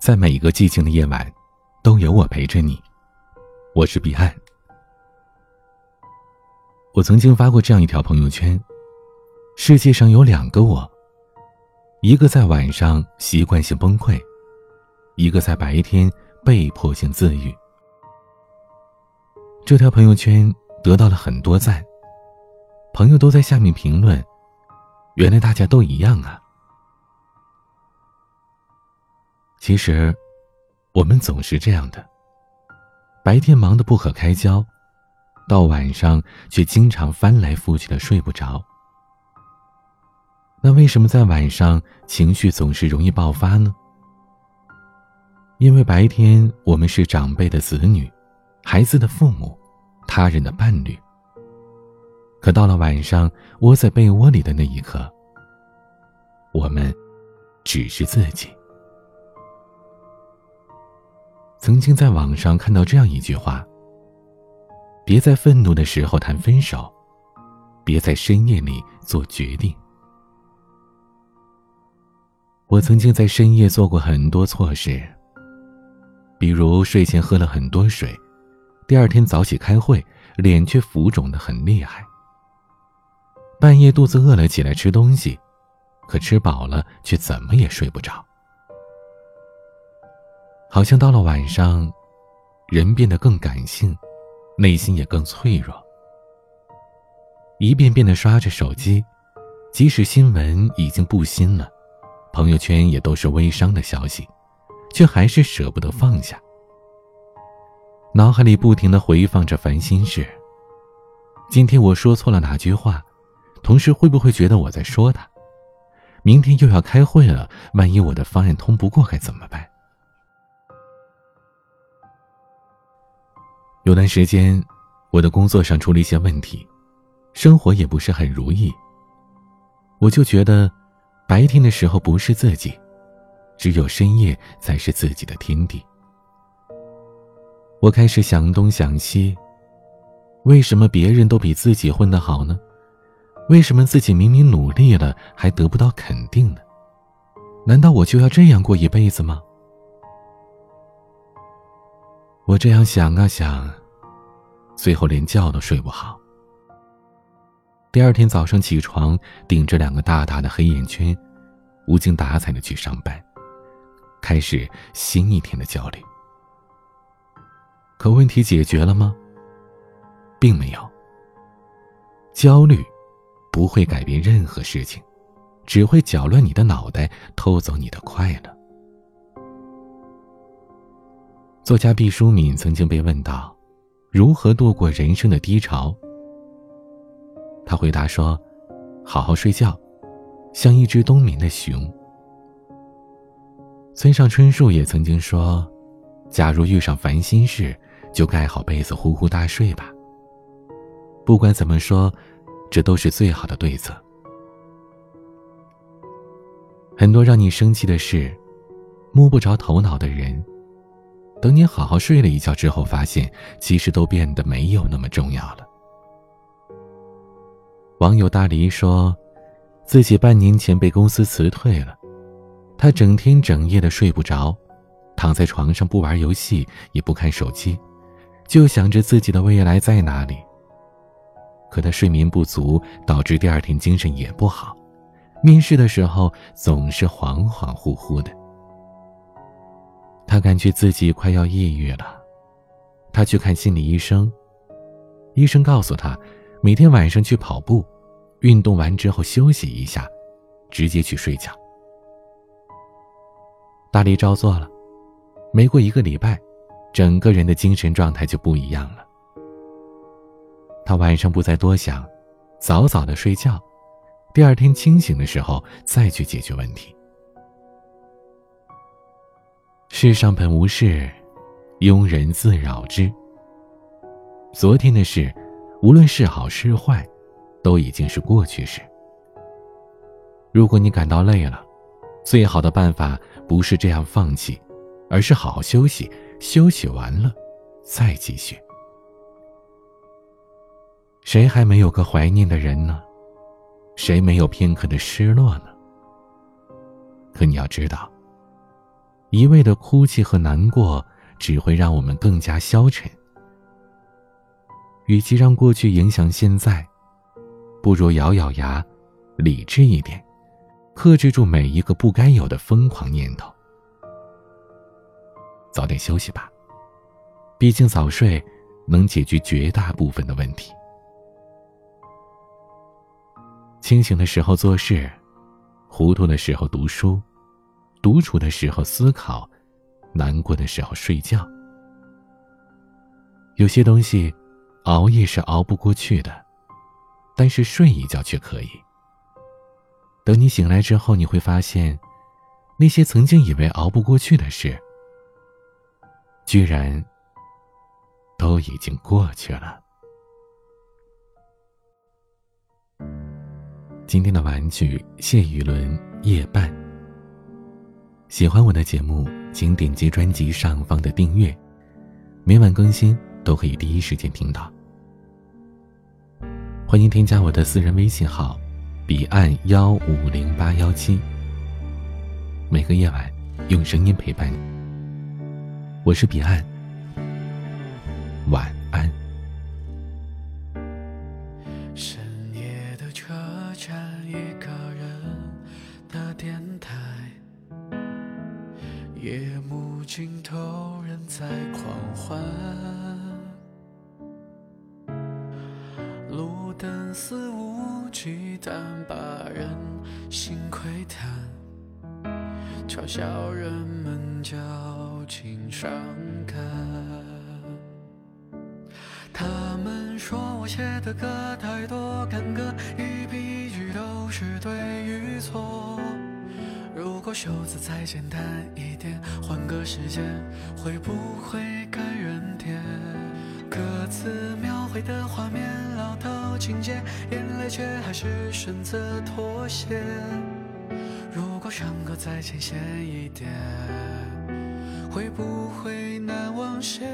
在每一个寂静的夜晚，都有我陪着你。我是彼岸。我曾经发过这样一条朋友圈：世界上有两个我，一个在晚上习惯性崩溃，一个在白天被迫性自愈。这条朋友圈得到了很多赞，朋友都在下面评论：“原来大家都一样啊。”其实，我们总是这样的。白天忙得不可开交，到晚上却经常翻来覆去的睡不着。那为什么在晚上情绪总是容易爆发呢？因为白天我们是长辈的子女，孩子的父母，他人的伴侣。可到了晚上，窝在被窝里的那一刻，我们只是自己。曾经在网上看到这样一句话：“别在愤怒的时候谈分手，别在深夜里做决定。”我曾经在深夜做过很多错事，比如睡前喝了很多水，第二天早起开会，脸却浮肿的很厉害；半夜肚子饿了起来吃东西，可吃饱了却怎么也睡不着。好像到了晚上，人变得更感性，内心也更脆弱。一遍遍的刷着手机，即使新闻已经不新了，朋友圈也都是微商的消息，却还是舍不得放下。脑海里不停的回放着烦心事。今天我说错了哪句话，同事会不会觉得我在说他？明天又要开会了，万一我的方案通不过该怎么办？有段时间，我的工作上出了一些问题，生活也不是很如意。我就觉得，白天的时候不是自己，只有深夜才是自己的天地。我开始想东想西，为什么别人都比自己混得好呢？为什么自己明明努力了还得不到肯定呢？难道我就要这样过一辈子吗？我这样想啊想，最后连觉都睡不好。第二天早上起床，顶着两个大大的黑眼圈，无精打采的去上班，开始新一天的焦虑。可问题解决了吗？并没有。焦虑不会改变任何事情，只会搅乱你的脑袋，偷走你的快乐。作家毕淑敏曾经被问到：“如何度过人生的低潮？”他回答说：“好好睡觉，像一只冬眠的熊。”村上春树也曾经说：“假如遇上烦心事，就盖好被子呼呼大睡吧。”不管怎么说，这都是最好的对策。很多让你生气的事，摸不着头脑的人。等你好好睡了一觉之后，发现其实都变得没有那么重要了。网友大黎说，自己半年前被公司辞退了，他整天整夜的睡不着，躺在床上不玩游戏，也不看手机，就想着自己的未来在哪里。可他睡眠不足，导致第二天精神也不好，面试的时候总是恍恍惚惚的。他感觉自己快要抑郁了，他去看心理医生。医生告诉他，每天晚上去跑步，运动完之后休息一下，直接去睡觉。大力照做了，没过一个礼拜，整个人的精神状态就不一样了。他晚上不再多想，早早的睡觉，第二天清醒的时候再去解决问题。世上本无事，庸人自扰之。昨天的事，无论是好是坏，都已经是过去式。如果你感到累了，最好的办法不是这样放弃，而是好好休息。休息完了，再继续。谁还没有个怀念的人呢？谁没有片刻的失落呢？可你要知道。一味的哭泣和难过，只会让我们更加消沉。与其让过去影响现在，不如咬咬牙，理智一点，克制住每一个不该有的疯狂念头。早点休息吧，毕竟早睡能解决绝大部分的问题。清醒的时候做事，糊涂的时候读书，独处的时候思考，难过的时候睡觉。有些东西。熬夜是熬不过去的，但是睡一觉却可以。等你醒来之后，你会发现，那些曾经以为熬不过去的事，居然都已经过去了。今天的玩具谢雨伦夜半。喜欢我的节目，请点击专辑上方的订阅，每晚更新。都可以第一时间听到。欢迎添加我的私人微信号：彼岸幺五零八幺七。每个夜晚用声音陪伴你。我是彼岸，晚幕尽头，人在狂欢。路灯肆无忌惮把人心窥探，嘲笑人们矫情伤感。他们说我写的歌太多干戈，一笔一句都是对与错。如果袖子再简单一点，换个时间，会不会感人点？歌词描绘的画面，老套情节，眼泪却还是选择妥协。如果伤口再浅显一点，会不会难忘些？